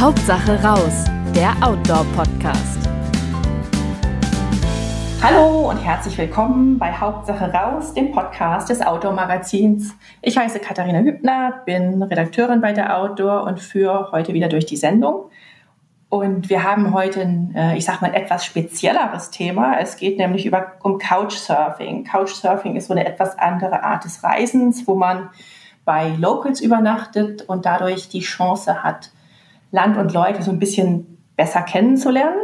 Hauptsache raus, der Outdoor-Podcast. Hallo und herzlich willkommen bei Hauptsache raus, dem Podcast des Outdoor-Magazins. Ich heiße Katharina Hübner, bin Redakteurin bei der Outdoor und führe heute wieder durch die Sendung. Und wir haben heute ein, äh, ich sag mal, etwas spezielleres Thema. Es geht nämlich über, um Couchsurfing. Couchsurfing ist so eine etwas andere Art des Reisens, wo man bei Locals übernachtet und dadurch die Chance hat, Land und Leute so ein bisschen besser kennenzulernen.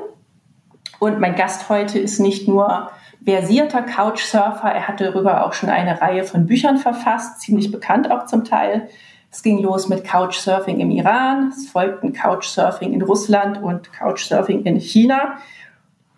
Und mein Gast heute ist nicht nur versierter Couchsurfer, er hat darüber auch schon eine Reihe von Büchern verfasst, ziemlich bekannt auch zum Teil. Es ging los mit Couchsurfing im Iran, es folgten Couchsurfing in Russland und Couchsurfing in China.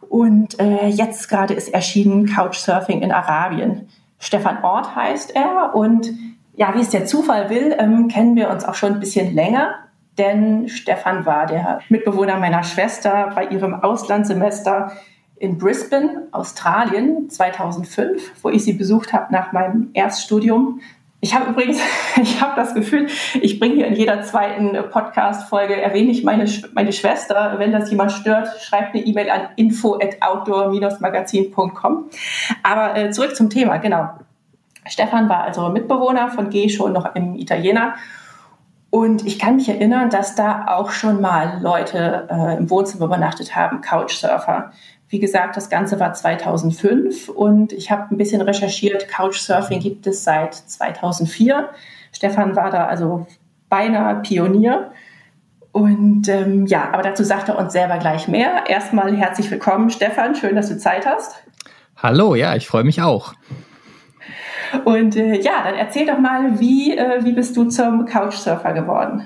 Und äh, jetzt gerade ist erschienen Couchsurfing in Arabien. Stefan Ort heißt er und ja, wie es der Zufall will, ähm, kennen wir uns auch schon ein bisschen länger denn Stefan war der Mitbewohner meiner Schwester bei ihrem Auslandssemester in Brisbane, Australien 2005, wo ich sie besucht habe nach meinem Erststudium. Ich habe übrigens, ich habe das Gefühl, ich bringe hier in jeder zweiten Podcast-Folge erwähne ich meine, meine Schwester. Wenn das jemand stört, schreibt eine E-Mail an info at outdoor-magazin.com. Aber äh, zurück zum Thema, genau. Stefan war also Mitbewohner von G schon noch im Italiener und ich kann mich erinnern, dass da auch schon mal Leute äh, im Wohnzimmer übernachtet haben, Couchsurfer. Wie gesagt, das Ganze war 2005 und ich habe ein bisschen recherchiert. Couchsurfing gibt es seit 2004. Stefan war da also beinahe Pionier. Und ähm, ja, aber dazu sagt er uns selber gleich mehr. Erstmal herzlich willkommen, Stefan. Schön, dass du Zeit hast. Hallo, ja, ich freue mich auch. Und äh, ja, dann erzähl doch mal, wie, äh, wie bist du zum Couchsurfer geworden?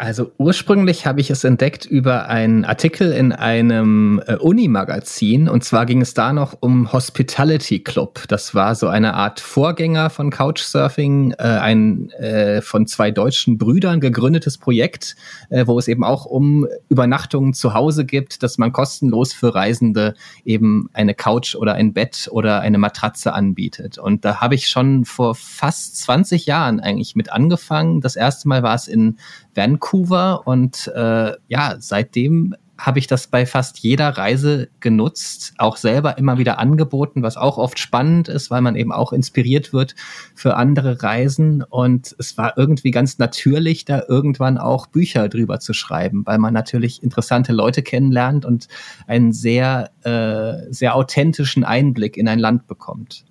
Also ursprünglich habe ich es entdeckt über einen Artikel in einem äh, Uni-Magazin und zwar ging es da noch um Hospitality Club. Das war so eine Art Vorgänger von Couchsurfing, äh, ein äh, von zwei deutschen Brüdern gegründetes Projekt, äh, wo es eben auch um Übernachtungen zu Hause gibt, dass man kostenlos für Reisende eben eine Couch oder ein Bett oder eine Matratze anbietet. Und da habe ich schon vor fast 20 Jahren eigentlich mit angefangen. Das erste Mal war es in Vancouver und äh, ja, seitdem habe ich das bei fast jeder Reise genutzt, auch selber immer wieder angeboten, was auch oft spannend ist, weil man eben auch inspiriert wird für andere Reisen. Und es war irgendwie ganz natürlich, da irgendwann auch Bücher drüber zu schreiben, weil man natürlich interessante Leute kennenlernt und einen sehr, äh, sehr authentischen Einblick in ein Land bekommt.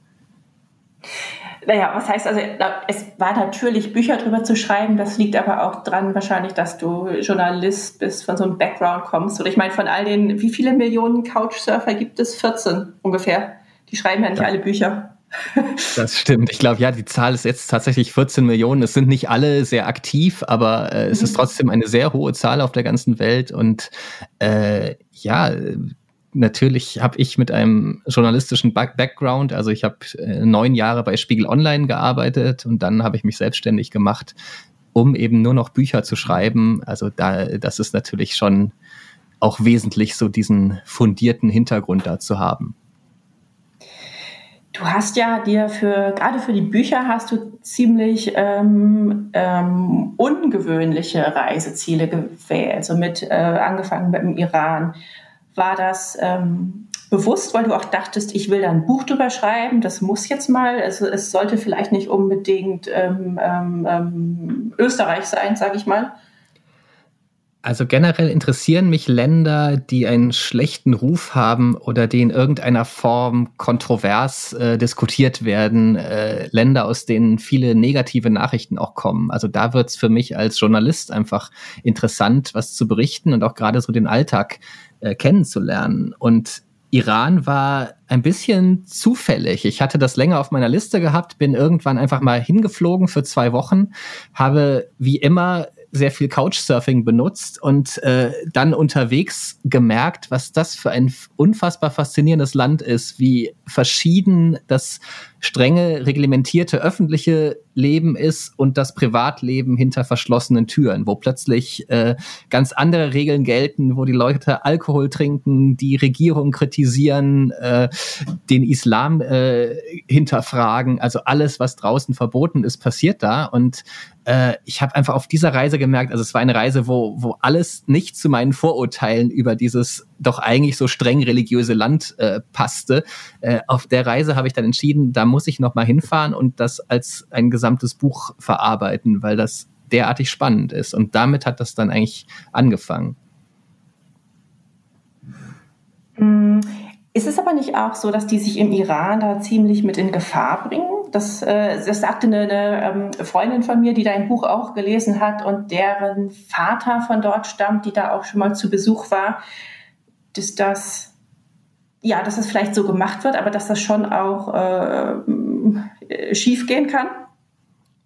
Naja, was heißt also, es war natürlich Bücher drüber zu schreiben, das liegt aber auch dran wahrscheinlich, dass du Journalist bist, von so einem Background kommst. Oder ich meine, von all den, wie viele Millionen Couchsurfer gibt es? 14 ungefähr. Die schreiben ja nicht ja. alle Bücher. Das stimmt. Ich glaube, ja, die Zahl ist jetzt tatsächlich 14 Millionen. Es sind nicht alle sehr aktiv, aber äh, es ist mhm. trotzdem eine sehr hohe Zahl auf der ganzen Welt. Und äh, ja, natürlich habe ich mit einem journalistischen Background, also ich habe äh, neun Jahre bei Spiegel Online gearbeitet und dann habe ich mich selbstständig gemacht, um eben nur noch Bücher zu schreiben. Also da, das ist natürlich schon auch wesentlich, so diesen fundierten Hintergrund da zu haben. Du hast ja dir für, gerade für die Bücher hast du ziemlich ähm, ähm, ungewöhnliche Reiseziele gewählt. Also mit äh, angefangen mit dem Iran, war das ähm, bewusst, weil du auch dachtest, ich will da ein Buch drüber schreiben, das muss jetzt mal, also es sollte vielleicht nicht unbedingt ähm, ähm, ähm Österreich sein, sage ich mal? Also generell interessieren mich Länder, die einen schlechten Ruf haben oder die in irgendeiner Form kontrovers äh, diskutiert werden. Äh, Länder, aus denen viele negative Nachrichten auch kommen. Also da wird's für mich als Journalist einfach interessant, was zu berichten und auch gerade so den Alltag äh, kennenzulernen. Und Iran war ein bisschen zufällig. Ich hatte das länger auf meiner Liste gehabt, bin irgendwann einfach mal hingeflogen für zwei Wochen, habe wie immer sehr viel Couchsurfing benutzt und äh, dann unterwegs gemerkt, was das für ein unfassbar faszinierendes Land ist, wie verschieden das strenge reglementierte öffentliche Leben ist und das Privatleben hinter verschlossenen Türen, wo plötzlich äh, ganz andere Regeln gelten, wo die Leute Alkohol trinken, die Regierung kritisieren, äh, den Islam äh, hinterfragen. Also alles, was draußen verboten ist, passiert da. Und äh, ich habe einfach auf dieser Reise gemerkt, also es war eine Reise, wo, wo alles nicht zu meinen Vorurteilen über dieses doch eigentlich so streng religiöse Land äh, passte. Äh, auf der Reise habe ich dann entschieden, da muss ich noch mal hinfahren und das als ein gesamtes Buch verarbeiten, weil das derartig spannend ist. Und damit hat das dann eigentlich angefangen. Mm, ist es aber nicht auch so, dass die sich im Iran da ziemlich mit in Gefahr bringen? Das, äh, das sagte eine, eine ähm, Freundin von mir, die dein Buch auch gelesen hat und deren Vater von dort stammt, die da auch schon mal zu Besuch war, dass das, ja, dass das vielleicht so gemacht wird, aber dass das schon auch äh, schief gehen kann.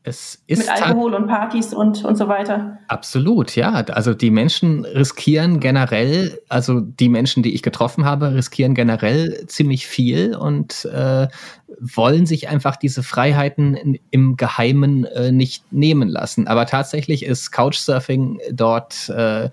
Es ist Mit Alkohol und Partys und, und so weiter. Absolut, ja. Also die Menschen riskieren generell, also die Menschen, die ich getroffen habe, riskieren generell ziemlich viel und äh, wollen sich einfach diese Freiheiten in, im Geheimen äh, nicht nehmen lassen. Aber tatsächlich ist Couchsurfing dort äh,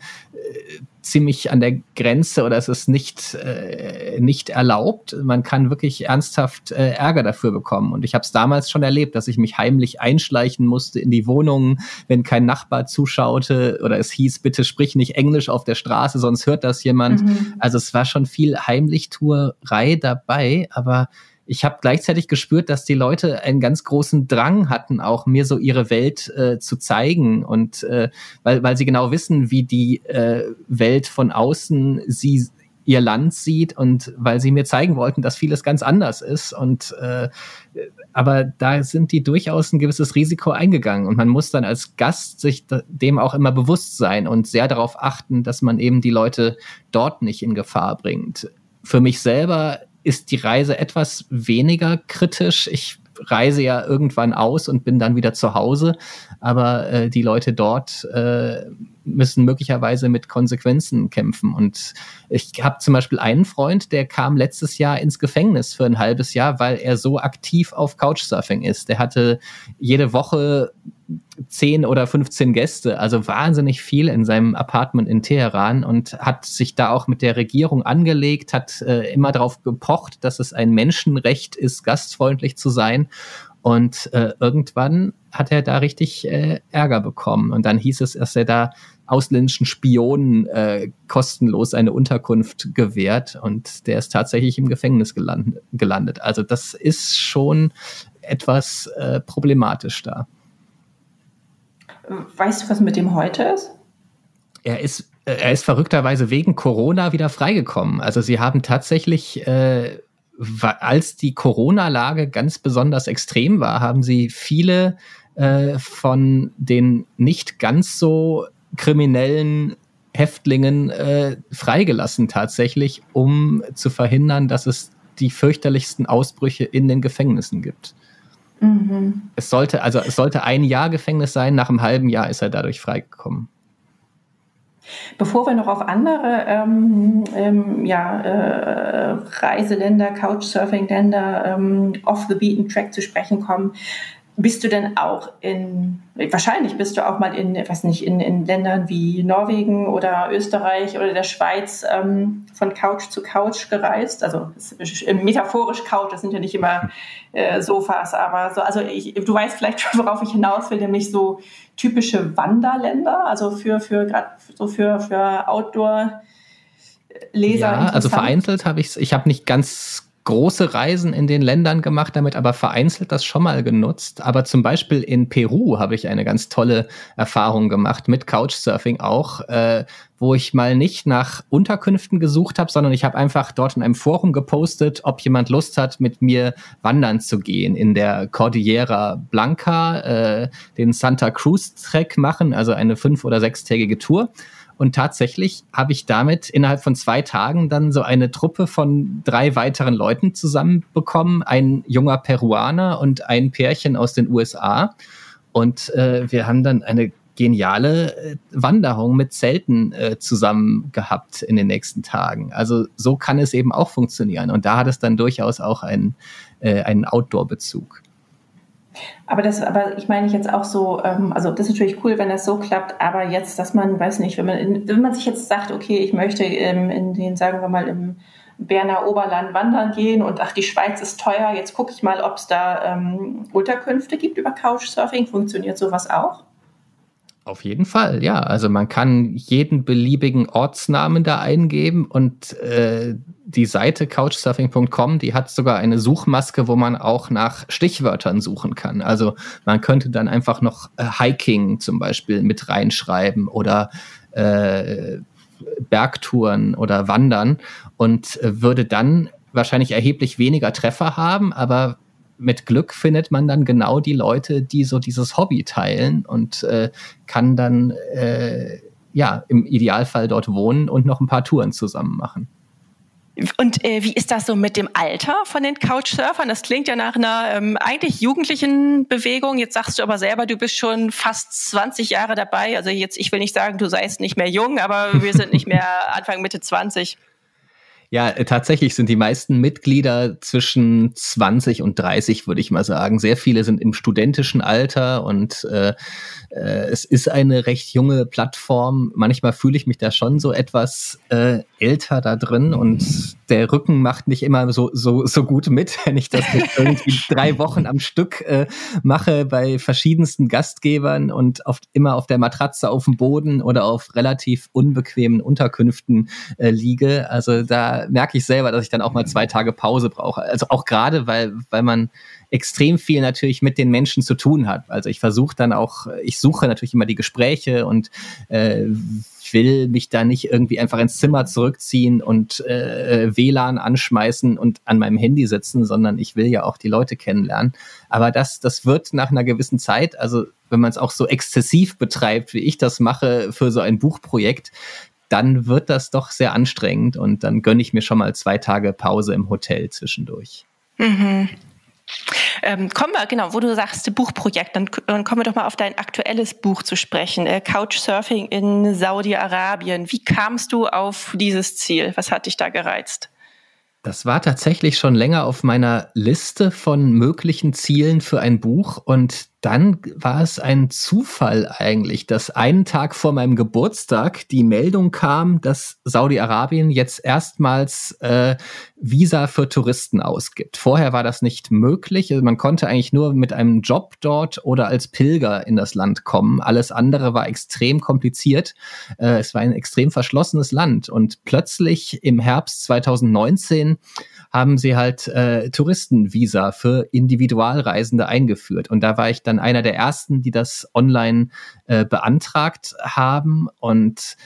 ziemlich an der Grenze oder es ist nicht, äh, nicht erlaubt. Man kann wirklich ernsthaft äh, Ärger dafür bekommen. Und ich habe es damals schon erlebt, dass ich mich heimlich einschleichen musste in die Wohnungen, wenn kein Nachbar zuschaute oder es hieß, bitte sprich nicht Englisch auf der Straße, sonst hört das jemand. Mhm. Also es war schon viel Heimlichtuerei dabei, aber ich habe gleichzeitig gespürt, dass die Leute einen ganz großen Drang hatten, auch mir so ihre Welt äh, zu zeigen und äh, weil, weil sie genau wissen, wie die äh, Welt von außen sie ihr Land sieht und weil sie mir zeigen wollten, dass vieles ganz anders ist und äh, aber da sind die durchaus ein gewisses Risiko eingegangen und man muss dann als Gast sich dem auch immer bewusst sein und sehr darauf achten, dass man eben die Leute dort nicht in Gefahr bringt. Für mich selber ist die Reise etwas weniger kritisch. Ich reise ja irgendwann aus und bin dann wieder zu Hause, aber äh, die Leute dort äh, müssen möglicherweise mit Konsequenzen kämpfen. Und ich habe zum Beispiel einen Freund, der kam letztes Jahr ins Gefängnis für ein halbes Jahr, weil er so aktiv auf Couchsurfing ist. Der hatte jede Woche 10 oder 15 Gäste, also wahnsinnig viel in seinem Apartment in Teheran und hat sich da auch mit der Regierung angelegt, hat äh, immer darauf gepocht, dass es ein Menschenrecht ist, gastfreundlich zu sein. Und äh, irgendwann hat er da richtig äh, Ärger bekommen. Und dann hieß es, dass er da ausländischen Spionen äh, kostenlos eine Unterkunft gewährt. Und der ist tatsächlich im Gefängnis gelandet. gelandet. Also das ist schon etwas äh, problematisch da. Weißt du, was mit dem heute ist? Er ist, äh, er ist verrückterweise wegen Corona wieder freigekommen. Also sie haben tatsächlich, äh, als die Corona-Lage ganz besonders extrem war, haben sie viele äh, von den nicht ganz so kriminellen Häftlingen äh, freigelassen tatsächlich, um zu verhindern, dass es die fürchterlichsten Ausbrüche in den Gefängnissen gibt. Mhm. Es sollte, also es sollte ein Jahr Gefängnis sein, nach einem halben Jahr ist er dadurch freigekommen. Bevor wir noch auf andere ähm, ähm, ja, äh, Reiseländer, Couchsurfing-Länder, ähm, off the beaten track zu sprechen kommen, bist du denn auch in, wahrscheinlich bist du auch mal in, weiß nicht, in, in Ländern wie Norwegen oder Österreich oder der Schweiz ähm, von Couch zu Couch gereist? Also metaphorisch Couch, das sind ja nicht immer äh, Sofas, aber so, also ich, du weißt vielleicht schon, worauf ich hinaus will, nämlich so typische Wanderländer, also für, für gerade so für, für Outdoor- Leser. Ja, also vereinzelt habe ich es, ich habe nicht ganz große Reisen in den Ländern gemacht damit, aber vereinzelt das schon mal genutzt. Aber zum Beispiel in Peru habe ich eine ganz tolle Erfahrung gemacht mit Couchsurfing auch, äh, wo ich mal nicht nach Unterkünften gesucht habe, sondern ich habe einfach dort in einem Forum gepostet, ob jemand Lust hat, mit mir wandern zu gehen in der Cordillera Blanca, äh, den Santa Cruz Trek machen, also eine fünf- oder sechstägige Tour. Und tatsächlich habe ich damit innerhalb von zwei Tagen dann so eine Truppe von drei weiteren Leuten zusammenbekommen. Ein junger Peruaner und ein Pärchen aus den USA. Und äh, wir haben dann eine geniale äh, Wanderung mit Zelten äh, zusammen gehabt in den nächsten Tagen. Also so kann es eben auch funktionieren. Und da hat es dann durchaus auch einen, äh, einen Outdoor-Bezug. Aber das, aber ich meine jetzt auch so, ähm, also das ist natürlich cool, wenn das so klappt, aber jetzt, dass man, weiß nicht, wenn man, in, wenn man sich jetzt sagt, okay, ich möchte ähm, in den, sagen wir mal, im Berner Oberland wandern gehen und ach, die Schweiz ist teuer, jetzt gucke ich mal, ob es da ähm, Unterkünfte gibt über Couchsurfing. Funktioniert sowas auch? Auf jeden Fall, ja. Also man kann jeden beliebigen Ortsnamen da eingeben und äh, die Seite couchsurfing.com, die hat sogar eine Suchmaske, wo man auch nach Stichwörtern suchen kann. Also man könnte dann einfach noch äh, Hiking zum Beispiel mit reinschreiben oder äh, Bergtouren oder Wandern und äh, würde dann wahrscheinlich erheblich weniger Treffer haben, aber mit Glück findet man dann genau die Leute, die so dieses Hobby teilen und äh, kann dann äh, ja im Idealfall dort wohnen und noch ein paar Touren zusammen machen. Und äh, wie ist das so mit dem Alter von den Couchsurfern? Das klingt ja nach einer ähm, eigentlich jugendlichen Bewegung. Jetzt sagst du aber selber, du bist schon fast 20 Jahre dabei. Also jetzt, ich will nicht sagen, du seist nicht mehr jung, aber wir sind nicht mehr Anfang, Mitte 20. Ja, äh, tatsächlich sind die meisten Mitglieder zwischen 20 und 30, würde ich mal sagen. Sehr viele sind im studentischen Alter und äh, äh, es ist eine recht junge Plattform. Manchmal fühle ich mich da schon so etwas äh, älter da drin und der Rücken macht nicht immer so, so, so gut mit, wenn ich das irgendwie drei Wochen am Stück äh, mache bei verschiedensten Gastgebern und oft immer auf der Matratze auf dem Boden oder auf relativ unbequemen Unterkünften äh, liege. Also da merke ich selber, dass ich dann auch mal zwei Tage Pause brauche. Also auch gerade, weil, weil man extrem viel natürlich mit den Menschen zu tun hat. Also ich versuche dann auch, ich suche natürlich immer die Gespräche und äh, will mich da nicht irgendwie einfach ins Zimmer zurückziehen und äh, WLAN anschmeißen und an meinem Handy sitzen, sondern ich will ja auch die Leute kennenlernen. Aber das, das wird nach einer gewissen Zeit, also wenn man es auch so exzessiv betreibt, wie ich das mache für so ein Buchprojekt, dann wird das doch sehr anstrengend und dann gönne ich mir schon mal zwei Tage Pause im Hotel zwischendurch. Mhm. Ähm, kommen wir, genau, wo du sagst, Buchprojekt, dann, dann, kommen wir doch mal auf dein aktuelles Buch zu sprechen, äh, Couchsurfing in Saudi-Arabien. Wie kamst du auf dieses Ziel? Was hat dich da gereizt? Das war tatsächlich schon länger auf meiner Liste von möglichen Zielen für ein Buch und dann war es ein Zufall eigentlich, dass einen Tag vor meinem Geburtstag die Meldung kam, dass Saudi-Arabien jetzt erstmals äh, Visa für Touristen ausgibt. Vorher war das nicht möglich. Also man konnte eigentlich nur mit einem Job dort oder als Pilger in das Land kommen. Alles andere war extrem kompliziert. Äh, es war ein extrem verschlossenes Land. Und plötzlich im Herbst 2019 haben sie halt äh, Touristenvisa für Individualreisende eingeführt. Und da war ich dann einer der ersten, die das online äh, beantragt haben. Und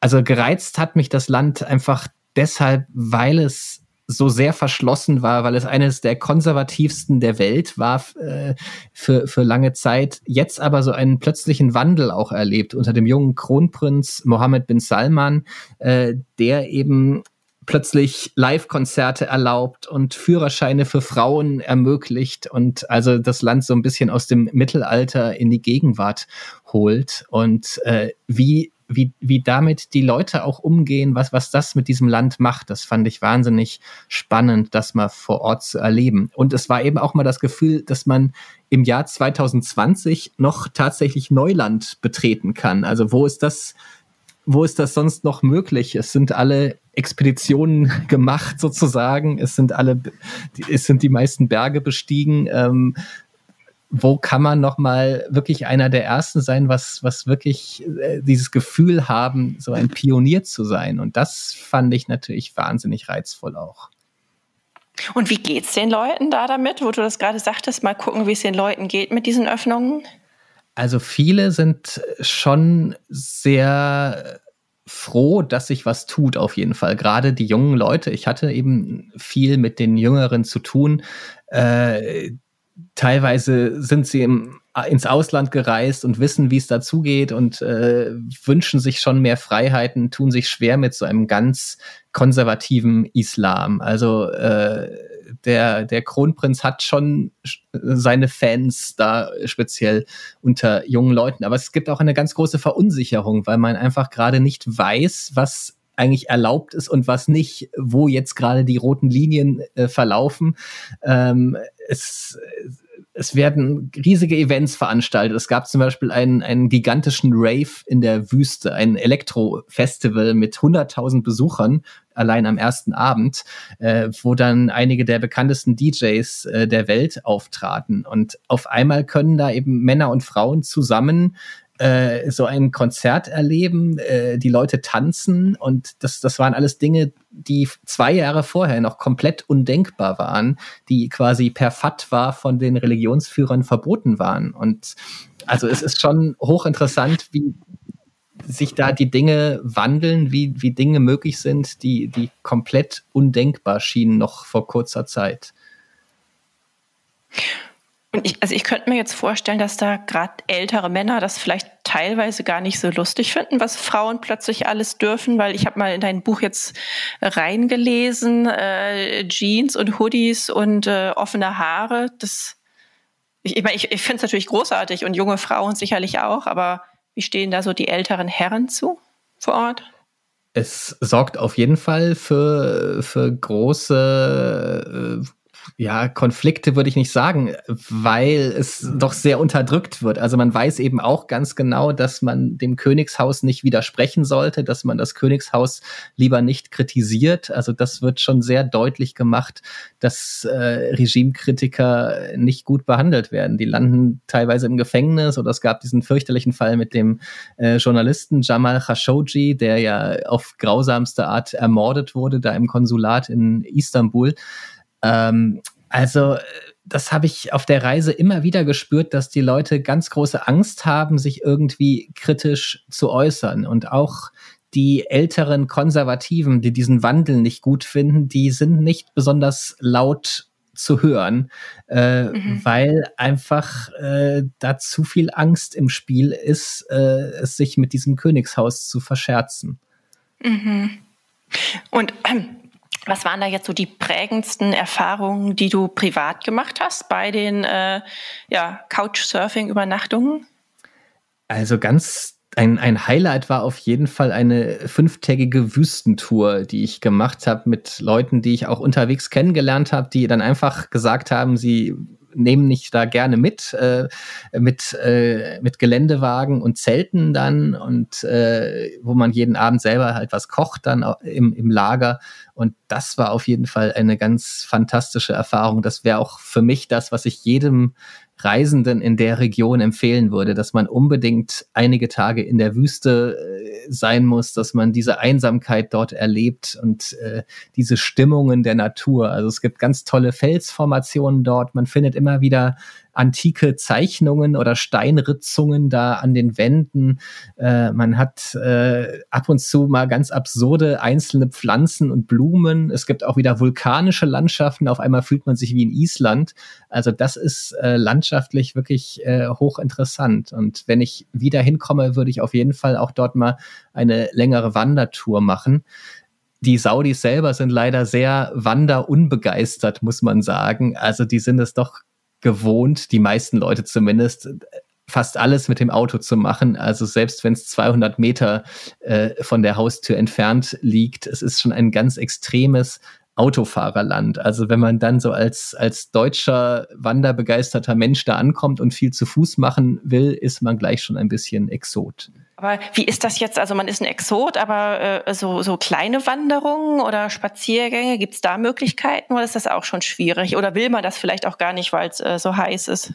also gereizt hat mich das Land einfach deshalb, weil es so sehr verschlossen war, weil es eines der konservativsten der Welt war äh, für, für lange Zeit, jetzt aber so einen plötzlichen Wandel auch erlebt unter dem jungen Kronprinz Mohammed bin Salman, äh, der eben plötzlich Live-Konzerte erlaubt und Führerscheine für Frauen ermöglicht und also das Land so ein bisschen aus dem Mittelalter in die Gegenwart holt und äh, wie wie, wie damit die Leute auch umgehen, was, was das mit diesem Land macht, das fand ich wahnsinnig spannend, das mal vor Ort zu erleben. Und es war eben auch mal das Gefühl, dass man im Jahr 2020 noch tatsächlich Neuland betreten kann. Also wo ist das wo ist das sonst noch möglich? Es sind alle Expeditionen gemacht sozusagen. Es sind alle, es sind die meisten Berge bestiegen. Ähm, wo kann man noch mal wirklich einer der ersten sein, was was wirklich äh, dieses Gefühl haben, so ein Pionier zu sein? Und das fand ich natürlich wahnsinnig reizvoll auch. Und wie geht's den Leuten da damit, wo du das gerade sagtest? Mal gucken, wie es den Leuten geht mit diesen Öffnungen. Also viele sind schon sehr froh, dass sich was tut, auf jeden Fall. Gerade die jungen Leute. Ich hatte eben viel mit den Jüngeren zu tun. Äh, teilweise sind sie im, ins Ausland gereist und wissen, wie es dazugeht und äh, wünschen sich schon mehr Freiheiten, tun sich schwer mit so einem ganz konservativen Islam. Also äh, der, der Kronprinz hat schon seine Fans da speziell unter jungen Leuten. Aber es gibt auch eine ganz große Verunsicherung, weil man einfach gerade nicht weiß, was eigentlich erlaubt ist und was nicht, wo jetzt gerade die roten Linien äh, verlaufen. Ähm, es, es werden riesige Events veranstaltet. Es gab zum Beispiel einen, einen gigantischen Rave in der Wüste, ein Elektro-Festival mit 100.000 Besuchern allein am ersten Abend, äh, wo dann einige der bekanntesten DJs äh, der Welt auftraten. Und auf einmal können da eben Männer und Frauen zusammen äh, so ein Konzert erleben, äh, die Leute tanzen und das, das waren alles Dinge, die zwei Jahre vorher noch komplett undenkbar waren, die quasi per Fatwa von den Religionsführern verboten waren. Und also es ist schon hochinteressant, wie sich da die Dinge wandeln, wie, wie Dinge möglich sind, die, die komplett undenkbar schienen noch vor kurzer Zeit. Und ich, also ich könnte mir jetzt vorstellen, dass da gerade ältere Männer das vielleicht teilweise gar nicht so lustig finden, was Frauen plötzlich alles dürfen, weil ich habe mal in dein Buch jetzt reingelesen, äh, Jeans und Hoodies und äh, offene Haare. Das, ich, ich, mein, ich, ich finde es natürlich großartig und junge Frauen sicherlich auch, aber wie stehen da so die älteren Herren zu vor Ort? Es sorgt auf jeden Fall für, für große äh, ja, Konflikte würde ich nicht sagen, weil es doch sehr unterdrückt wird. Also man weiß eben auch ganz genau, dass man dem Königshaus nicht widersprechen sollte, dass man das Königshaus lieber nicht kritisiert. Also das wird schon sehr deutlich gemacht, dass äh, Regimekritiker nicht gut behandelt werden. Die landen teilweise im Gefängnis oder es gab diesen fürchterlichen Fall mit dem äh, Journalisten Jamal Khashoggi, der ja auf grausamste Art ermordet wurde, da im Konsulat in Istanbul. Ähm, also das habe ich auf der Reise immer wieder gespürt, dass die Leute ganz große Angst haben, sich irgendwie kritisch zu äußern. Und auch die älteren Konservativen, die diesen Wandel nicht gut finden, die sind nicht besonders laut zu hören, äh, mhm. weil einfach äh, da zu viel Angst im Spiel ist, äh, es sich mit diesem Königshaus zu verscherzen. Mhm. Und ähm, was waren da jetzt so die prägendsten Erfahrungen, die du privat gemacht hast bei den äh, ja, Couchsurfing-Übernachtungen? Also ganz ein, ein Highlight war auf jeden Fall eine fünftägige Wüstentour, die ich gemacht habe mit Leuten, die ich auch unterwegs kennengelernt habe, die dann einfach gesagt haben, sie nehmen mich da gerne mit, äh, mit, äh, mit Geländewagen und Zelten dann und äh, wo man jeden Abend selber halt was kocht dann im, im Lager. Und das war auf jeden Fall eine ganz fantastische Erfahrung. Das wäre auch für mich das, was ich jedem Reisenden in der Region empfehlen würde, dass man unbedingt einige Tage in der Wüste äh, sein muss, dass man diese Einsamkeit dort erlebt und äh, diese Stimmungen der Natur. Also es gibt ganz tolle Felsformationen dort. Man findet immer wieder antike Zeichnungen oder Steinritzungen da an den Wänden. Äh, man hat äh, ab und zu mal ganz absurde einzelne Pflanzen und Blumen. Es gibt auch wieder vulkanische Landschaften. Auf einmal fühlt man sich wie in Island. Also das ist äh, landschaftlich wirklich äh, hochinteressant. Und wenn ich wieder hinkomme, würde ich auf jeden Fall auch dort mal eine längere Wandertour machen die Saudis selber sind leider sehr wanderunbegeistert, muss man sagen. Also die sind es doch gewohnt, die meisten Leute zumindest, fast alles mit dem Auto zu machen. Also selbst wenn es 200 Meter äh, von der Haustür entfernt liegt, es ist schon ein ganz extremes Autofahrerland. Also wenn man dann so als, als deutscher wanderbegeisterter Mensch da ankommt und viel zu Fuß machen will, ist man gleich schon ein bisschen Exot. Aber wie ist das jetzt? Also man ist ein Exot, aber äh, so, so kleine Wanderungen oder Spaziergänge, gibt es da Möglichkeiten oder ist das auch schon schwierig? Oder will man das vielleicht auch gar nicht, weil es äh, so heiß ist?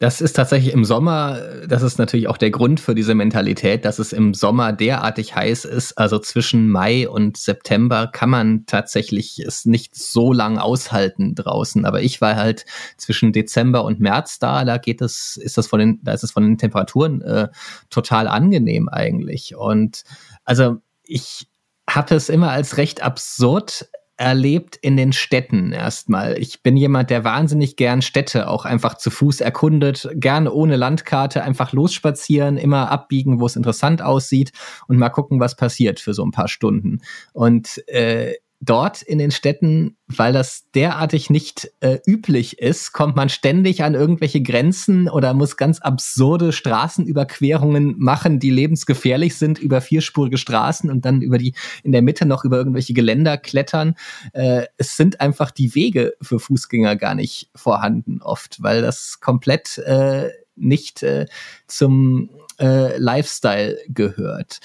Das ist tatsächlich im Sommer, das ist natürlich auch der Grund für diese Mentalität, dass es im Sommer derartig heiß ist. Also zwischen Mai und September kann man tatsächlich es nicht so lang aushalten draußen. Aber ich war halt zwischen Dezember und März da. Da geht es, ist das von den, da ist es von den Temperaturen äh, total angenehm eigentlich. Und also ich habe es immer als recht absurd erlebt in den Städten erstmal. Ich bin jemand, der wahnsinnig gern Städte auch einfach zu Fuß erkundet, gern ohne Landkarte einfach losspazieren, immer abbiegen, wo es interessant aussieht und mal gucken, was passiert für so ein paar Stunden. Und äh, dort in den Städten, weil das derartig nicht äh, üblich ist, kommt man ständig an irgendwelche Grenzen oder muss ganz absurde Straßenüberquerungen machen, die lebensgefährlich sind über vierspurige Straßen und dann über die in der Mitte noch über irgendwelche Geländer klettern. Äh, es sind einfach die Wege für Fußgänger gar nicht vorhanden oft, weil das komplett äh, nicht äh, zum äh, Lifestyle gehört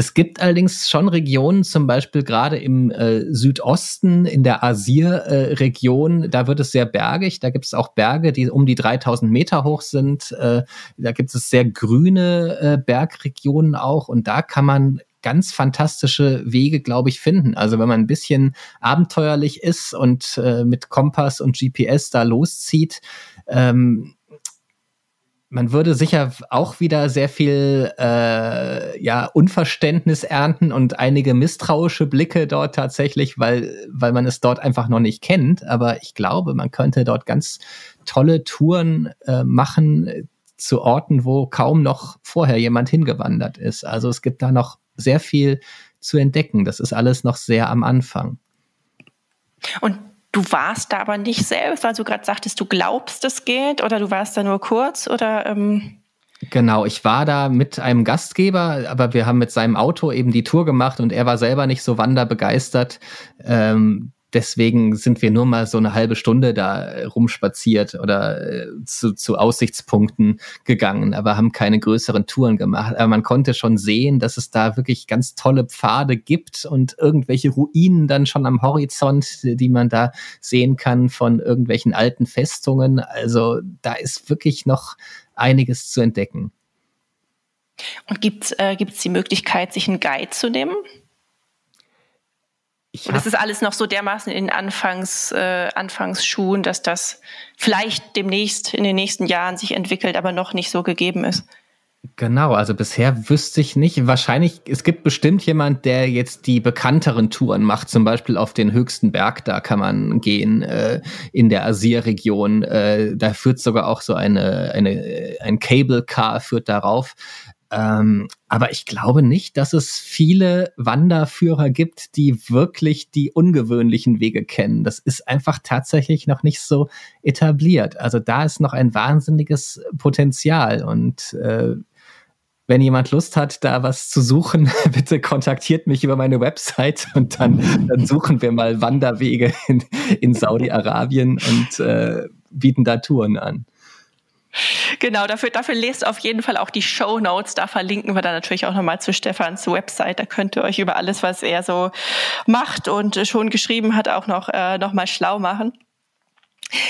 Es gibt allerdings schon Regionen, zum Beispiel gerade im äh, Südosten, in der Asir-Region, äh, da wird es sehr bergig. Da gibt es auch Berge, die um die 3000 Meter hoch sind. Äh, da gibt es sehr grüne äh, Bergregionen auch und da kann man ganz fantastische Wege, glaube ich, finden. Also wenn man ein bisschen abenteuerlich ist und äh, mit Kompass und GPS da loszieht, ähm, man würde sicher auch wieder sehr viel äh, ja, Unverständnis ernten und einige misstrauische Blicke dort tatsächlich, weil, weil man es dort einfach noch nicht kennt. Aber ich glaube, man könnte dort ganz tolle Touren äh, machen zu Orten, wo kaum noch vorher jemand hingewandert ist. Also es gibt da noch sehr viel zu entdecken. Das ist alles noch sehr am Anfang. Und Du warst da aber nicht selbst, weil du gerade sagtest, du glaubst, es geht, oder du warst da nur kurz, oder? Ähm Genau, ich war da mit einem Gastgeber, aber wir haben mit seinem Auto eben die Tour gemacht und er war selber nicht so wanderbegeistert. Ähm, deswegen sind wir nur mal so eine halbe Stunde da äh, rumspaziert oder äh, zu, zu Aussichtspunkten gegangen, aber haben keine größeren Touren gemacht. Aber man konnte schon sehen, dass es da wirklich ganz tolle Pfade gibt und irgendwelche Ruinen dann schon am Horizont, die man da sehen kann von irgendwelchen alten Festungen. Also da ist wirklich noch einiges zu entdecken. Und gibt es äh, die Möglichkeit, sich einen Guide zu nehmen? Ich Und das ist alles noch so dermaßen in Anfangs, äh, Anfangsschuhen, dass das vielleicht demnächst in den nächsten Jahren sich entwickelt, aber noch nicht so gegeben ist. Genau, also bisher wüsste ich nicht. Wahrscheinlich, es gibt bestimmt jemand, der jetzt die bekannteren Touren macht, zum Beispiel auf den höchsten Berg, da kann man gehen, äh, in der Asir-Region. Äh, da führt sogar auch so eine, eine, ein Cable Car führt darauf. Ähm, aber ich glaube nicht, dass es viele Wanderführer gibt, die wirklich die ungewöhnlichen Wege kennen. Das ist einfach tatsächlich noch nicht so etabliert. Also da ist noch ein wahnsinniges Potenzial und äh, wenn jemand Lust hat, da was zu suchen, bitte kontaktiert mich über meine Website und dann, dann suchen wir mal Wanderwege in, in Saudi-Arabien und äh, bieten da Touren an. Genau, dafür, dafür lest auf jeden Fall auch die Show Notes. Da verlinken wir dann natürlich auch nochmal zu Stefans Website. Da könnt ihr euch über alles, was er so macht und schon geschrieben hat, auch noch, äh, noch mal schlau machen.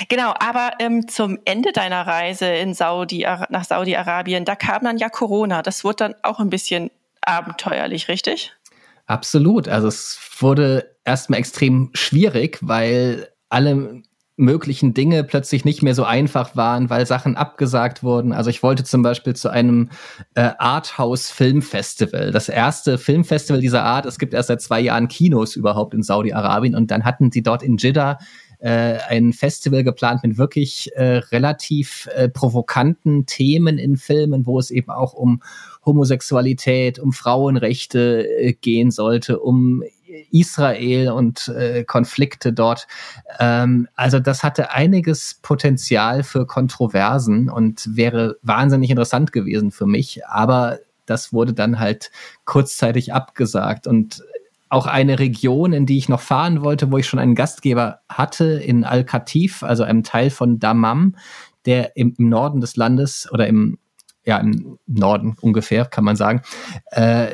Genau, aber ähm, zum Ende deiner Reise in Saudi, nach Saudi-Arabien, da kam dann ja Corona. Das wurde dann auch ein bisschen abenteuerlich, richtig? Absolut. Also es wurde erstmal extrem schwierig, weil alle möglichen Dinge plötzlich nicht mehr so einfach waren, weil Sachen abgesagt wurden. Also ich wollte zum Beispiel zu einem äh, Arthouse-Filmfestival. Das erste Filmfestival dieser Art. Es gibt erst seit zwei Jahren Kinos überhaupt in Saudi-Arabien und dann hatten sie dort in Jeddah äh, ein Festival geplant mit wirklich äh, relativ äh, provokanten Themen in Filmen, wo es eben auch um Homosexualität, um Frauenrechte äh, gehen sollte, um Israel und äh, Konflikte dort. Ähm, also das hatte einiges Potenzial für Kontroversen und wäre wahnsinnig interessant gewesen für mich, aber das wurde dann halt kurzzeitig abgesagt und auch eine Region, in die ich noch fahren wollte, wo ich schon einen Gastgeber hatte, in Al-Katif, also einem Teil von Dammam, der im, im Norden des Landes oder im ja, im Norden ungefähr, kann man sagen, äh,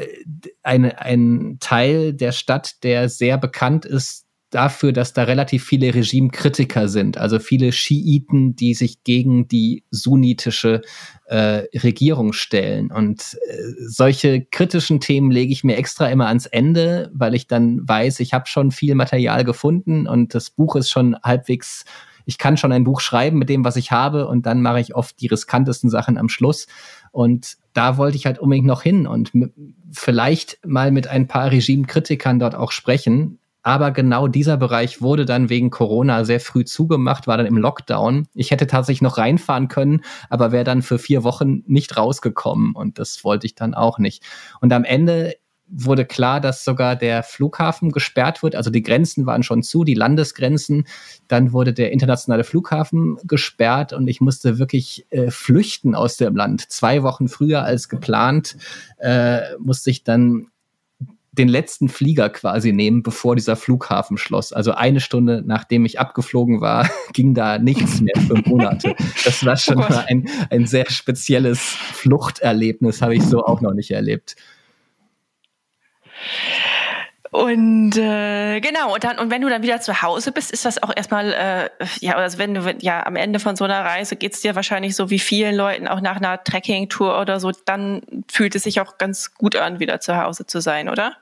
eine, ein Teil der Stadt, der sehr bekannt ist dafür, dass da relativ viele Regimekritiker sind, also viele Schiiten, die sich gegen die sunnitische äh, Regierung stellen. Und äh, solche kritischen Themen lege ich mir extra immer ans Ende, weil ich dann weiß, ich habe schon viel Material gefunden und das Buch ist schon halbwegs ich kann schon ein Buch schreiben mit dem, was ich habe und dann mache ich oft die riskantesten Sachen am Schluss. Und da wollte ich halt unbedingt noch hin und vielleicht mal mit ein paar Regimekritikern dort auch sprechen. Aber genau dieser Bereich wurde dann wegen Corona sehr früh zugemacht, war dann im Lockdown. Ich hätte tatsächlich noch reinfahren können, aber wäre dann für vier Wochen nicht rausgekommen und das wollte ich dann auch nicht. Und am Ende wurde klar, dass sogar der Flughafen gesperrt wird. Also die Grenzen waren schon zu, die Landesgrenzen. Dann wurde der internationale Flughafen gesperrt und ich musste wirklich äh, flüchten aus dem Land. Zwei Wochen früher als geplant äh, musste ich dann den letzten Flieger quasi nehmen, bevor dieser Flughafen schloss. Also eine Stunde nachdem ich abgeflogen war, ging da nichts mehr für Monate. Das war schon oh mal ein, ein sehr spezielles Fluchterlebnis, habe ich so auch noch nicht erlebt. Und äh, genau, und dann, und wenn du dann wieder zu Hause bist, ist das auch erstmal, äh, ja, also wenn du, ja, am Ende von so einer Reise geht's dir wahrscheinlich so wie vielen Leuten auch nach einer Trekking-Tour oder so, dann fühlt es sich auch ganz gut an, wieder zu Hause zu sein, oder?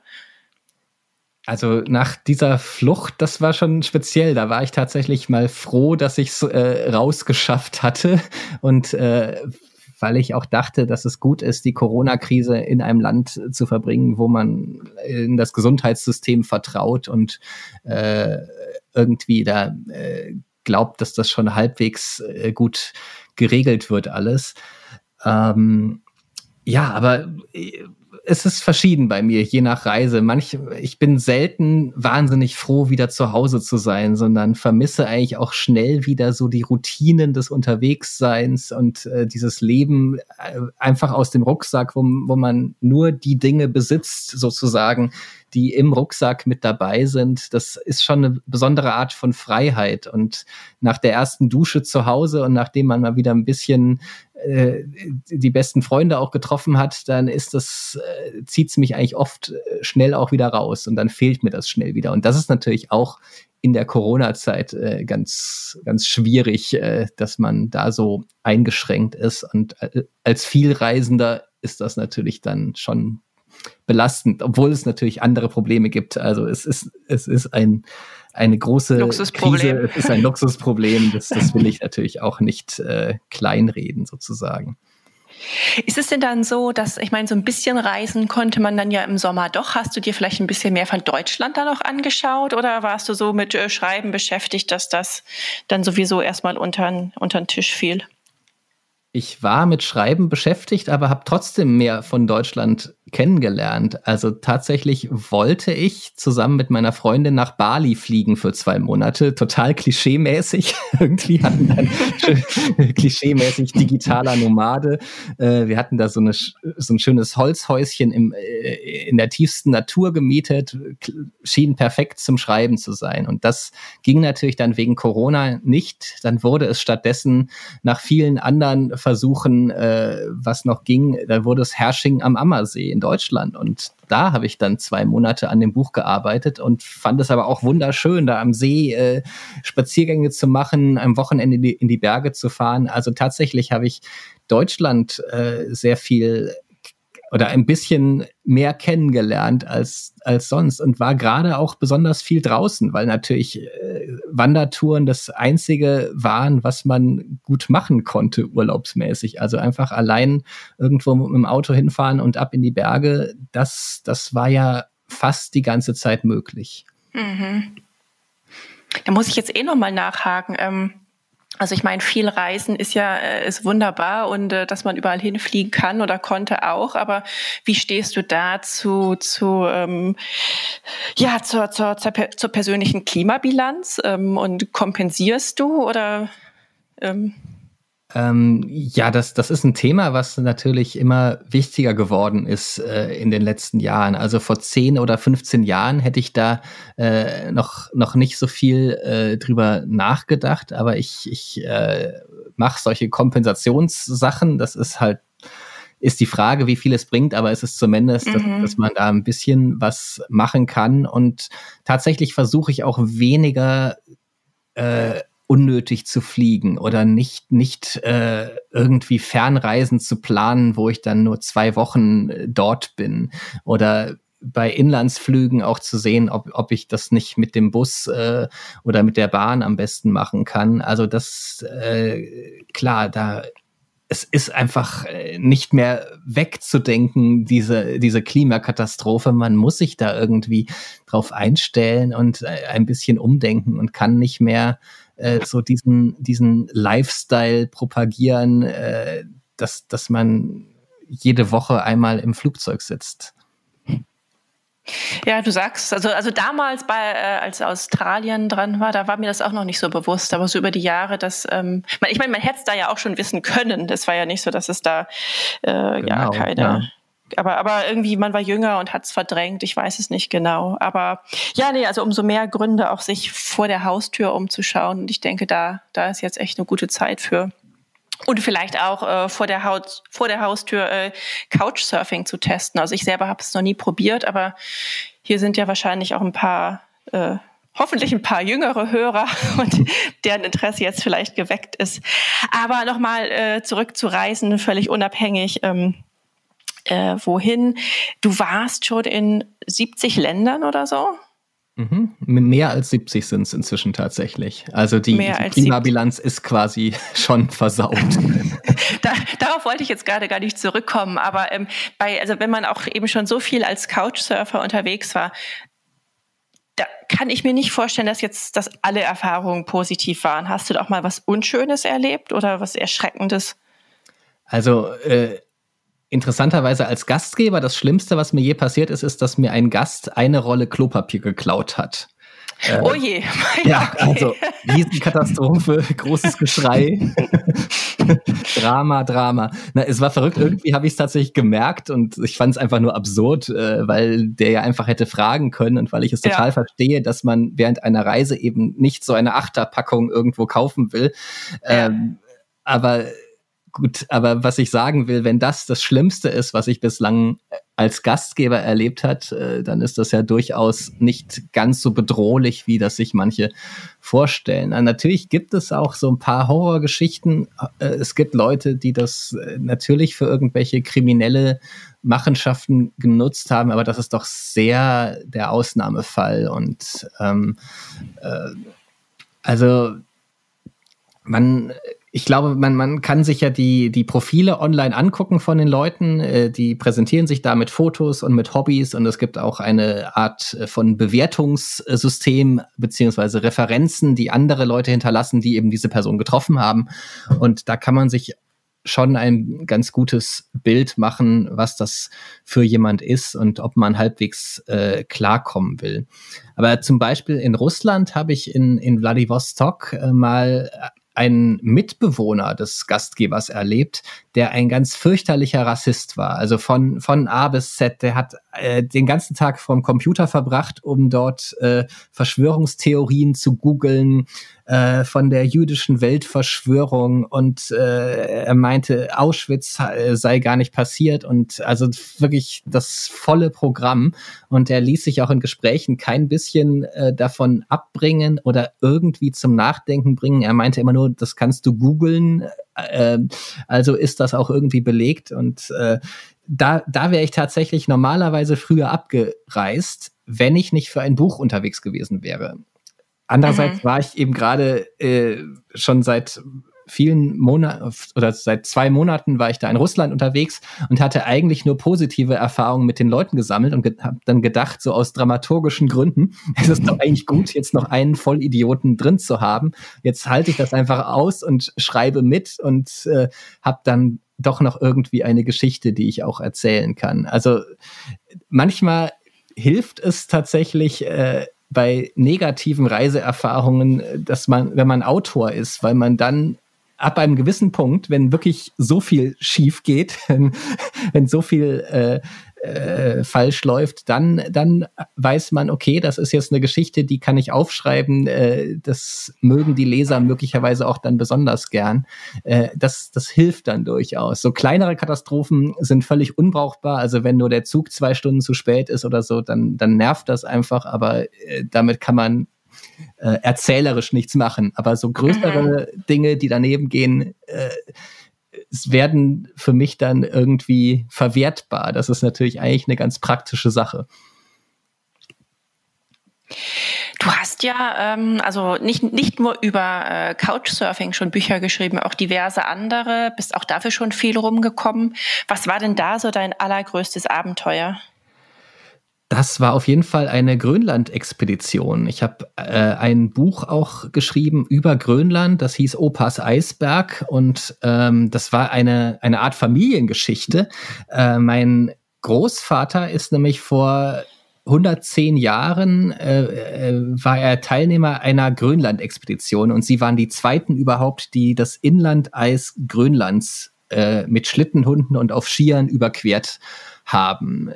Also nach dieser Flucht, das war schon speziell. Da war ich tatsächlich mal froh, dass ich es äh, rausgeschafft hatte und äh, weil ich auch dachte, dass es gut ist, die Corona-Krise in einem Land zu verbringen, wo man in das Gesundheitssystem vertraut und äh, irgendwie da äh, glaubt, dass das schon halbwegs äh, gut geregelt wird alles. Ähm, ja, aber äh, es ist verschieden bei mir, je nach Reise. Manch, ich bin selten wahnsinnig froh, wieder zu Hause zu sein, sondern vermisse eigentlich auch schnell wieder so die Routinen des Unterwegsseins und äh, dieses Leben äh, einfach aus dem Rucksack, wo, wo man nur die Dinge besitzt, sozusagen, die im Rucksack mit dabei sind. Das ist schon eine besondere Art von Freiheit. Und nach der ersten Dusche zu Hause und nachdem man mal wieder ein bisschen äh, die besten Freunde auch getroffen hat, dann ist das, äh, zieht es mich eigentlich oft äh, schnell auch wieder raus und dann fehlt mir das schnell wieder. Und das ist natürlich auch in der Corona-Zeit äh, ganz, ganz schwierig, äh, dass man da so eingeschränkt ist. Und äh, als Vielreisender ist das natürlich dann schon belastend, obwohl es natürlich andere Probleme gibt. Also es ist, es ist ein, eine große Krise, es ist ein Luxusproblem. Das, das will ich natürlich auch nicht äh, kleinreden sozusagen. Ist es denn dann so, dass, ich meine, so ein bisschen reisen konnte man dann ja im Sommer doch. Hast du dir vielleicht ein bisschen mehr von Deutschland da noch angeschaut oder warst du so mit äh, Schreiben beschäftigt, dass das dann sowieso erstmal unter, unter den Tisch fiel? Ich war mit Schreiben beschäftigt, aber habe trotzdem mehr von Deutschland kennengelernt. Also tatsächlich wollte ich zusammen mit meiner Freundin nach Bali fliegen für zwei Monate. Total klischeemäßig. Irgendwie hatten dann klischeemäßig digitaler Nomade. Äh, wir hatten da so, eine, so ein schönes Holzhäuschen im, äh, in der tiefsten Natur gemietet. Schien perfekt zum Schreiben zu sein. Und das ging natürlich dann wegen Corona nicht. Dann wurde es stattdessen nach vielen anderen Versuchen, äh, was noch ging, da wurde es Hersching am Ammersee Deutschland. Und da habe ich dann zwei Monate an dem Buch gearbeitet und fand es aber auch wunderschön, da am See äh, Spaziergänge zu machen, am Wochenende in die, in die Berge zu fahren. Also tatsächlich habe ich Deutschland äh, sehr viel oder ein bisschen mehr kennengelernt als, als sonst und war gerade auch besonders viel draußen, weil natürlich äh, Wandertouren das einzige waren, was man gut machen konnte urlaubsmäßig. Also einfach allein irgendwo mit dem Auto hinfahren und ab in die Berge, das, das war ja fast die ganze Zeit möglich. Mhm. Da muss ich jetzt eh nochmal nachhaken. Ähm also ich meine, viel Reisen ist ja äh, ist wunderbar und äh, dass man überall hinfliegen kann oder konnte auch. Aber wie stehst du dazu zu ähm, ja zur, zur, zur, zur persönlichen Klimabilanz ähm, und kompensierst du oder ähm ähm, ja, das, das ist ein Thema, was natürlich immer wichtiger geworden ist äh, in den letzten Jahren. Also vor 10 oder 15 Jahren hätte ich da äh, noch, noch nicht so viel äh, drüber nachgedacht, aber ich, ich äh, mache solche Kompensationssachen. Das ist halt ist die Frage, wie viel es bringt, aber es ist zumindest, mhm. dass, dass, man da ein bisschen was machen kann. Und tatsächlich versuche ich auch weniger äh, unnötig zu fliegen oder nicht, nicht äh, irgendwie Fernreisen zu planen, wo ich dann nur zwei Wochen äh, dort bin oder bei Inlandsflügen auch zu sehen, ob, ob ich das nicht mit dem Bus äh, oder mit der Bahn am besten machen kann. Also das, äh, klar, da es ist einfach äh, nicht mehr wegzudenken, diese, diese Klimakatastrophe. Man muss sich da irgendwie drauf einstellen und äh, ein bisschen umdenken und kann nicht mehr äh, so diesen, diesen Lifestyle propagieren, äh, dass, dass man jede Woche einmal im Flugzeug sitzt. Ja, du sagst, also, also damals, bei, äh, als Australien dran war, da war mir das auch noch nicht so bewusst, aber so über die Jahre, dass, ähm, ich meine, man hätte es da ja auch schon wissen können. Das war ja nicht so, dass es da äh, genau, ja keine. Ja aber, aber irgendwie, man war jünger und hat es verdrängt, ich weiß es nicht genau. Aber ja, nee, also umso mehr Gründe, auch sich vor der Haustür umzuschauen. Und ich denke, da, da ist jetzt echt eine gute Zeit für. Und vielleicht auch äh, vor, der Haut, vor der Haustür äh, Couchsurfing zu testen. Also ich selber habe es noch nie probiert, aber hier sind ja wahrscheinlich auch ein paar, äh, hoffentlich ein paar jüngere Hörer und deren Interesse jetzt vielleicht geweckt ist. Aber nochmal äh, zurück völlig unabhängig. Ähm, äh, wohin? Du warst schon in 70 Ländern oder so? Mhm. Mehr als 70 sind es inzwischen tatsächlich. Also die, die Klimabilanz ist quasi schon versaut. da, darauf wollte ich jetzt gerade gar nicht zurückkommen, aber ähm, bei, also wenn man auch eben schon so viel als Couchsurfer unterwegs war, da kann ich mir nicht vorstellen, dass jetzt dass alle Erfahrungen positiv waren. Hast du da auch mal was Unschönes erlebt oder was Erschreckendes? Also äh, interessanterweise als Gastgeber, das Schlimmste, was mir je passiert ist, ist, dass mir ein Gast eine Rolle Klopapier geklaut hat. Äh, oh je. Ja, okay. also Riesenkatastrophe, großes Geschrei. Drama, Drama. Na, es war verrückt, irgendwie habe ich es tatsächlich gemerkt und ich fand es einfach nur absurd, äh, weil der ja einfach hätte fragen können und weil ich es total ja. verstehe, dass man während einer Reise eben nicht so eine Achterpackung irgendwo kaufen will. Ja. Ähm, aber Gut, aber was ich sagen will, wenn das das Schlimmste ist, was ich bislang als Gastgeber erlebt hat, äh, dann ist das ja durchaus nicht ganz so bedrohlich, wie das sich manche vorstellen. natürlich gibt es auch so ein paar Horrorgeschichten. Äh, es gibt Leute, die das äh, natürlich für irgendwelche kriminelle Machenschaften genutzt haben, aber das ist doch sehr der Ausnahmefall. Und ähm, äh, also man ich glaube, man, man kann sich ja die, die Profile online angucken von den Leuten. Äh, die präsentieren sich da mit Fotos und mit Hobbys und es gibt auch eine Art von Bewertungssystem beziehungsweise Referenzen, die andere Leute hinterlassen, die eben diese Person getroffen haben. Und da kann man sich schon ein ganz gutes Bild machen, was das für jemand ist und ob man halbwegs äh, klarkommen will. Aber zum Beispiel in Russland habe ich in, in Vladivostok äh, mal einen Mitbewohner des Gastgebers erlebt, der ein ganz fürchterlicher Rassist war. Also von, von A bis Z. Der hat äh, den ganzen Tag vorm Computer verbracht, um dort äh, Verschwörungstheorien zu googeln, äh, von der jüdischen Weltverschwörung und äh, er meinte, Auschwitz äh, sei gar nicht passiert und also wirklich das volle Programm und er ließ sich auch in Gesprächen kein bisschen äh, davon abbringen oder irgendwie zum Nachdenken bringen. Er meinte immer nur, das kannst du googeln, äh, also ist das auch irgendwie belegt und äh, da, da wäre ich tatsächlich normalerweise früher abgereist, wenn ich nicht für ein Buch unterwegs gewesen wäre. Andererseits mhm. war ich eben gerade äh, schon seit vielen Monaten oder seit zwei Monaten war ich da in Russland unterwegs und hatte eigentlich nur positive Erfahrungen mit den Leuten gesammelt und ge habe dann gedacht, so aus dramaturgischen Gründen, es ist doch eigentlich gut, jetzt noch einen Vollidioten drin zu haben. Jetzt halte ich das einfach aus und schreibe mit und äh, habe dann doch noch irgendwie eine Geschichte, die ich auch erzählen kann. Also manchmal hilft es tatsächlich, äh, bei negativen Reiseerfahrungen, dass man, wenn man Autor ist, weil man dann ab einem gewissen Punkt, wenn wirklich so viel schief geht, wenn, wenn so viel äh, äh, falsch läuft, dann, dann weiß man, okay, das ist jetzt eine Geschichte, die kann ich aufschreiben. Äh, das mögen die Leser möglicherweise auch dann besonders gern. Äh, das, das hilft dann durchaus. So kleinere Katastrophen sind völlig unbrauchbar. Also wenn nur der Zug zwei Stunden zu spät ist oder so, dann, dann nervt das einfach. Aber äh, damit kann man äh, erzählerisch nichts machen. Aber so größere mhm. Dinge, die daneben gehen, äh, es werden für mich dann irgendwie verwertbar. Das ist natürlich eigentlich eine ganz praktische Sache. Du hast ja ähm, also nicht, nicht nur über äh, Couchsurfing schon Bücher geschrieben, auch diverse andere, bist auch dafür schon viel rumgekommen. Was war denn da so dein allergrößtes Abenteuer? Das war auf jeden Fall eine Grönland-Expedition. Ich habe äh, ein Buch auch geschrieben über Grönland, das hieß Opas Eisberg und ähm, das war eine, eine Art Familiengeschichte. Äh, mein Großvater ist nämlich vor 110 Jahren äh, äh, war er Teilnehmer einer Grönland-Expedition und sie waren die zweiten überhaupt, die das Inlandeis Grönlands äh, mit Schlittenhunden und auf Skiern überquert haben.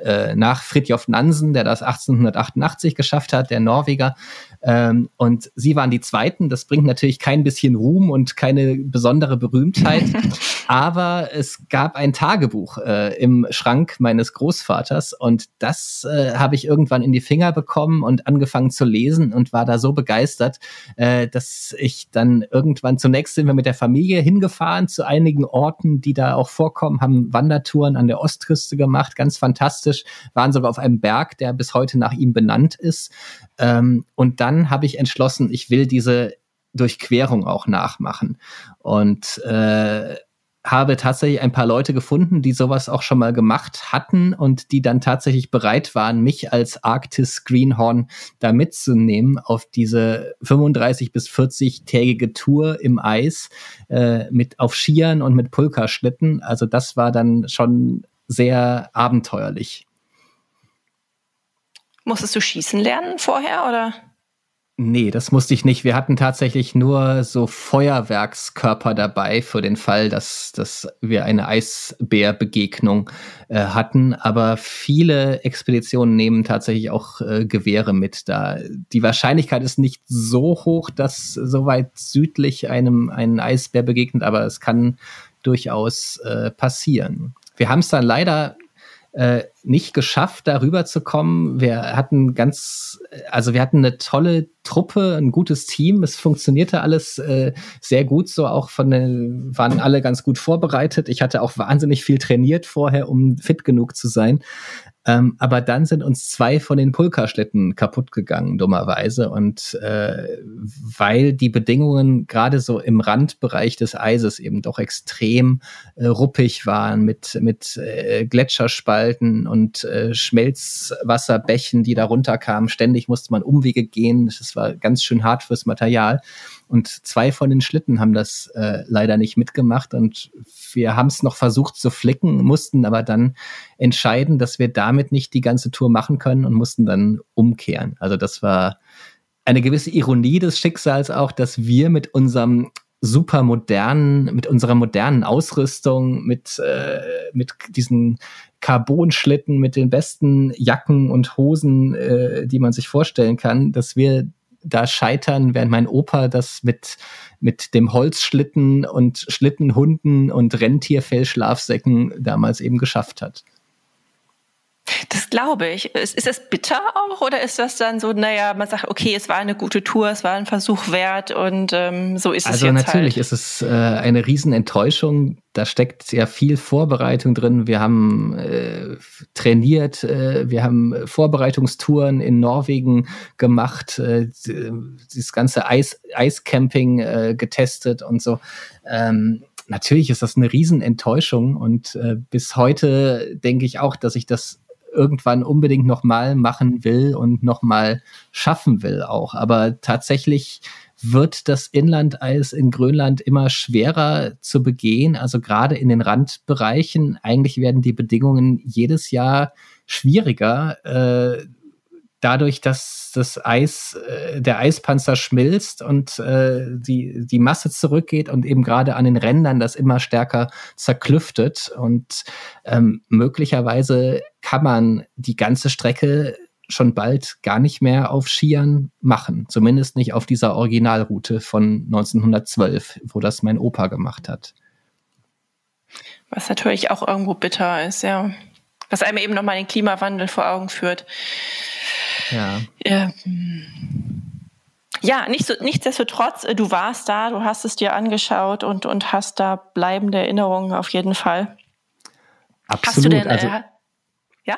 Äh, nach Fridtjof Nansen, der das 1888 geschafft hat, der Norweger. Ähm, und sie waren die Zweiten. Das bringt natürlich kein bisschen Ruhm und keine besondere Berühmtheit. Aber es gab ein Tagebuch äh, im Schrank meines Großvaters und das äh, habe ich irgendwann in die Finger bekommen und angefangen zu lesen und war da so begeistert, äh, dass ich dann irgendwann zunächst sind wir mit der Familie hingefahren zu einigen Orten, die da auch vorkommen, haben Wandertouren an der Ostküste gemacht, ganz fantastisch, waren sogar auf einem Berg, der bis heute nach ihm benannt ist. Ähm, und dann habe ich entschlossen, ich will diese Durchquerung auch nachmachen. Und äh, habe tatsächlich ein paar Leute gefunden, die sowas auch schon mal gemacht hatten und die dann tatsächlich bereit waren, mich als Arktis Greenhorn da mitzunehmen auf diese 35 bis 40-tägige Tour im Eis äh, mit auf Skiern und mit Pulkaschlitten. Also das war dann schon sehr abenteuerlich. Musstest du schießen lernen vorher oder? Nee, das musste ich nicht. Wir hatten tatsächlich nur so Feuerwerkskörper dabei für den Fall, dass, dass wir eine Eisbärbegegnung äh, hatten. Aber viele Expeditionen nehmen tatsächlich auch äh, Gewehre mit. Da die Wahrscheinlichkeit ist nicht so hoch, dass so weit südlich einem ein Eisbär begegnet, aber es kann durchaus äh, passieren. Wir haben es dann leider äh, nicht geschafft, darüber zu kommen. Wir hatten ganz, also wir hatten eine tolle Truppe, ein gutes Team. Es funktionierte alles äh, sehr gut, so auch von den, waren alle ganz gut vorbereitet. Ich hatte auch wahnsinnig viel trainiert vorher, um fit genug zu sein. Ähm, aber dann sind uns zwei von den Pulkaschlitten kaputt gegangen, dummerweise. Und äh, weil die Bedingungen gerade so im Randbereich des Eises eben doch extrem äh, ruppig waren mit, mit äh, Gletscherspalten und äh, Schmelzwasserbächen, die da runterkamen. Ständig musste man Umwege gehen. Das war ganz schön hart fürs Material. Und zwei von den Schlitten haben das äh, leider nicht mitgemacht und wir haben es noch versucht zu flicken, mussten aber dann entscheiden, dass wir damit nicht die ganze Tour machen können und mussten dann umkehren. Also das war eine gewisse Ironie des Schicksals auch, dass wir mit unserem super modernen, mit unserer modernen Ausrüstung, mit, äh, mit diesen Carbonschlitten, mit den besten Jacken und Hosen, äh, die man sich vorstellen kann, dass wir da scheitern, während mein Opa das mit, mit dem Holzschlitten und Schlittenhunden und Rentierfellschlafsäcken damals eben geschafft hat. Das glaube ich. Ist, ist das bitter auch oder ist das dann so, naja, man sagt, okay, es war eine gute Tour, es war ein Versuch wert und ähm, so ist also es jetzt Also natürlich halt. ist es äh, eine Riesenenttäuschung. Da steckt ja viel Vorbereitung drin. Wir haben äh, trainiert, äh, wir haben Vorbereitungstouren in Norwegen gemacht, äh, dieses ganze Eis, Eiscamping äh, getestet und so. Ähm, natürlich ist das eine Riesenenttäuschung und äh, bis heute denke ich auch, dass ich das irgendwann unbedingt nochmal machen will und nochmal schaffen will auch. Aber tatsächlich wird das Inlandeis in Grönland immer schwerer zu begehen, also gerade in den Randbereichen. Eigentlich werden die Bedingungen jedes Jahr schwieriger. Äh, dadurch, dass das Eis, äh, der Eispanzer schmilzt und äh, die, die Masse zurückgeht und eben gerade an den Rändern das immer stärker zerklüftet. Und ähm, möglicherweise kann man die ganze Strecke schon bald gar nicht mehr auf Skiern machen. Zumindest nicht auf dieser Originalroute von 1912, wo das mein Opa gemacht hat. Was natürlich auch irgendwo bitter ist, ja. Was einem eben nochmal den Klimawandel vor Augen führt. Ja. Ja, ja nicht so, nichtsdestotrotz, äh, du warst da, du hast es dir angeschaut und, und hast da bleibende Erinnerungen auf jeden Fall. Absolut. Hast du denn, also, äh, ja?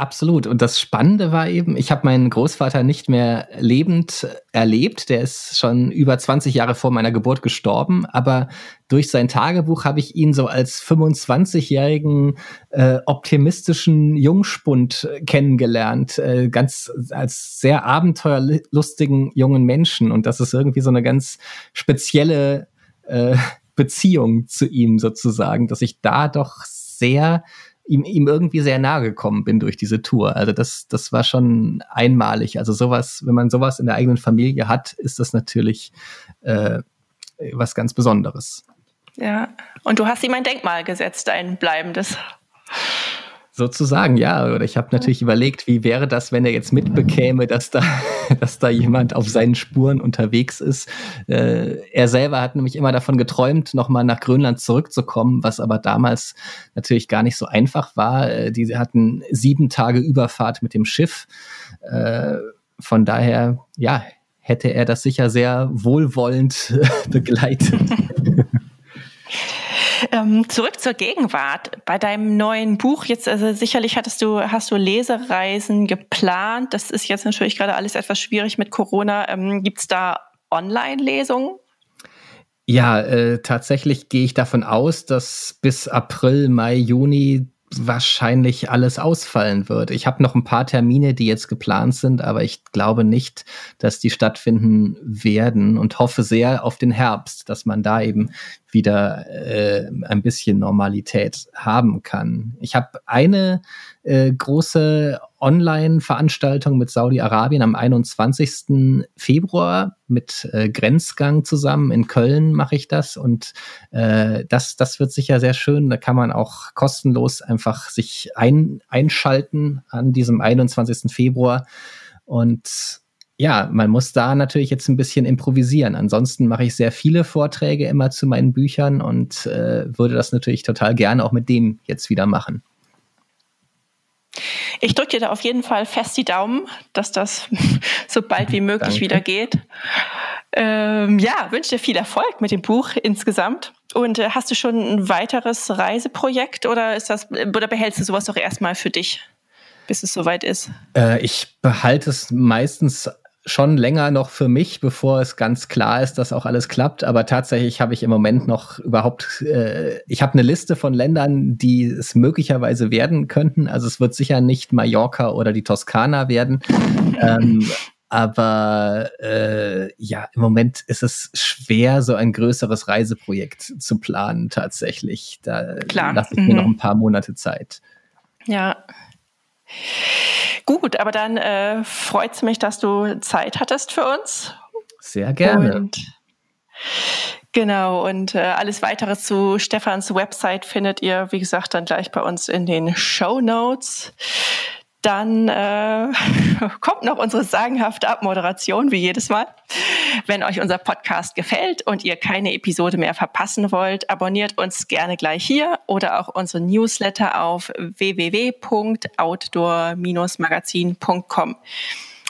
Absolut. Und das Spannende war eben, ich habe meinen Großvater nicht mehr lebend erlebt. Der ist schon über 20 Jahre vor meiner Geburt gestorben. Aber durch sein Tagebuch habe ich ihn so als 25-jährigen äh, optimistischen Jungspund kennengelernt. Äh, ganz als sehr abenteuerlustigen jungen Menschen. Und das ist irgendwie so eine ganz spezielle äh, Beziehung zu ihm sozusagen, dass ich da doch sehr ihm, ihm irgendwie sehr nahe gekommen bin durch diese Tour. Also das, das war schon einmalig. Also sowas, wenn man sowas in der eigenen Familie hat, ist das natürlich äh, was ganz Besonderes. Ja, und du hast ihm ein Denkmal gesetzt, ein bleibendes. Sozusagen, ja. Oder ich habe natürlich überlegt, wie wäre das, wenn er jetzt mitbekäme, dass da, dass da jemand auf seinen Spuren unterwegs ist. Äh, er selber hat nämlich immer davon geträumt, nochmal nach Grönland zurückzukommen, was aber damals natürlich gar nicht so einfach war. Äh, die hatten sieben Tage Überfahrt mit dem Schiff. Äh, von daher, ja, hätte er das sicher sehr wohlwollend begleitet. Ähm, zurück zur Gegenwart. Bei deinem neuen Buch, jetzt also sicherlich hattest du, hast du Lesereisen geplant. Das ist jetzt natürlich gerade alles etwas schwierig mit Corona. Ähm, Gibt es da Online-Lesungen? Ja, äh, tatsächlich gehe ich davon aus, dass bis April, Mai, Juni wahrscheinlich alles ausfallen wird. Ich habe noch ein paar Termine, die jetzt geplant sind, aber ich glaube nicht, dass die stattfinden werden und hoffe sehr auf den Herbst, dass man da eben wieder äh, ein bisschen Normalität haben kann. Ich habe eine äh, große Online-Veranstaltung mit Saudi-Arabien am 21. Februar mit äh, Grenzgang zusammen. In Köln mache ich das und äh, das, das wird sicher sehr schön. Da kann man auch kostenlos einfach sich ein, einschalten an diesem 21. Februar. Und ja, man muss da natürlich jetzt ein bisschen improvisieren. Ansonsten mache ich sehr viele Vorträge immer zu meinen Büchern und äh, würde das natürlich total gerne auch mit dem jetzt wieder machen. Ich drücke dir da auf jeden Fall fest die Daumen, dass das so bald wie möglich Danke. wieder geht. Ähm, ja, wünsche dir viel Erfolg mit dem Buch insgesamt. Und äh, hast du schon ein weiteres Reiseprojekt oder ist das oder behältst du sowas doch erstmal für dich, bis es soweit ist? Äh, ich behalte es meistens schon länger noch für mich, bevor es ganz klar ist, dass auch alles klappt. Aber tatsächlich habe ich im Moment noch überhaupt, äh, ich habe eine Liste von Ländern, die es möglicherweise werden könnten. Also es wird sicher nicht Mallorca oder die Toskana werden. ähm, aber äh, ja, im Moment ist es schwer, so ein größeres Reiseprojekt zu planen tatsächlich. Da lasse ich mir noch mhm. ein paar Monate Zeit. Ja. Gut, aber dann äh, freut es mich, dass du Zeit hattest für uns. Sehr gerne. Und Genau, und äh, alles weitere zu Stefans Website findet ihr, wie gesagt, dann gleich bei uns in den Show Notes. Dann äh, kommt noch unsere sagenhafte Abmoderation, wie jedes Mal. Wenn euch unser Podcast gefällt und ihr keine Episode mehr verpassen wollt, abonniert uns gerne gleich hier oder auch unsere Newsletter auf www.outdoor-magazin.com.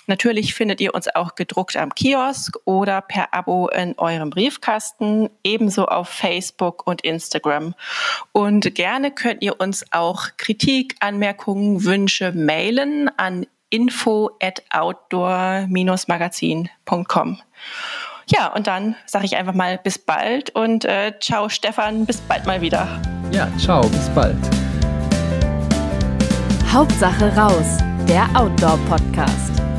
Natürlich findet ihr uns auch gedruckt am Kiosk oder per Abo in eurem Briefkasten, ebenso auf Facebook und Instagram. Und gerne könnt ihr uns auch Kritik, Anmerkungen, Wünsche mailen an info at outdoor-magazin.com. Ja, und dann sage ich einfach mal bis bald und äh, ciao Stefan, bis bald mal wieder. Ja, ciao, bis bald. Hauptsache raus, der Outdoor-Podcast.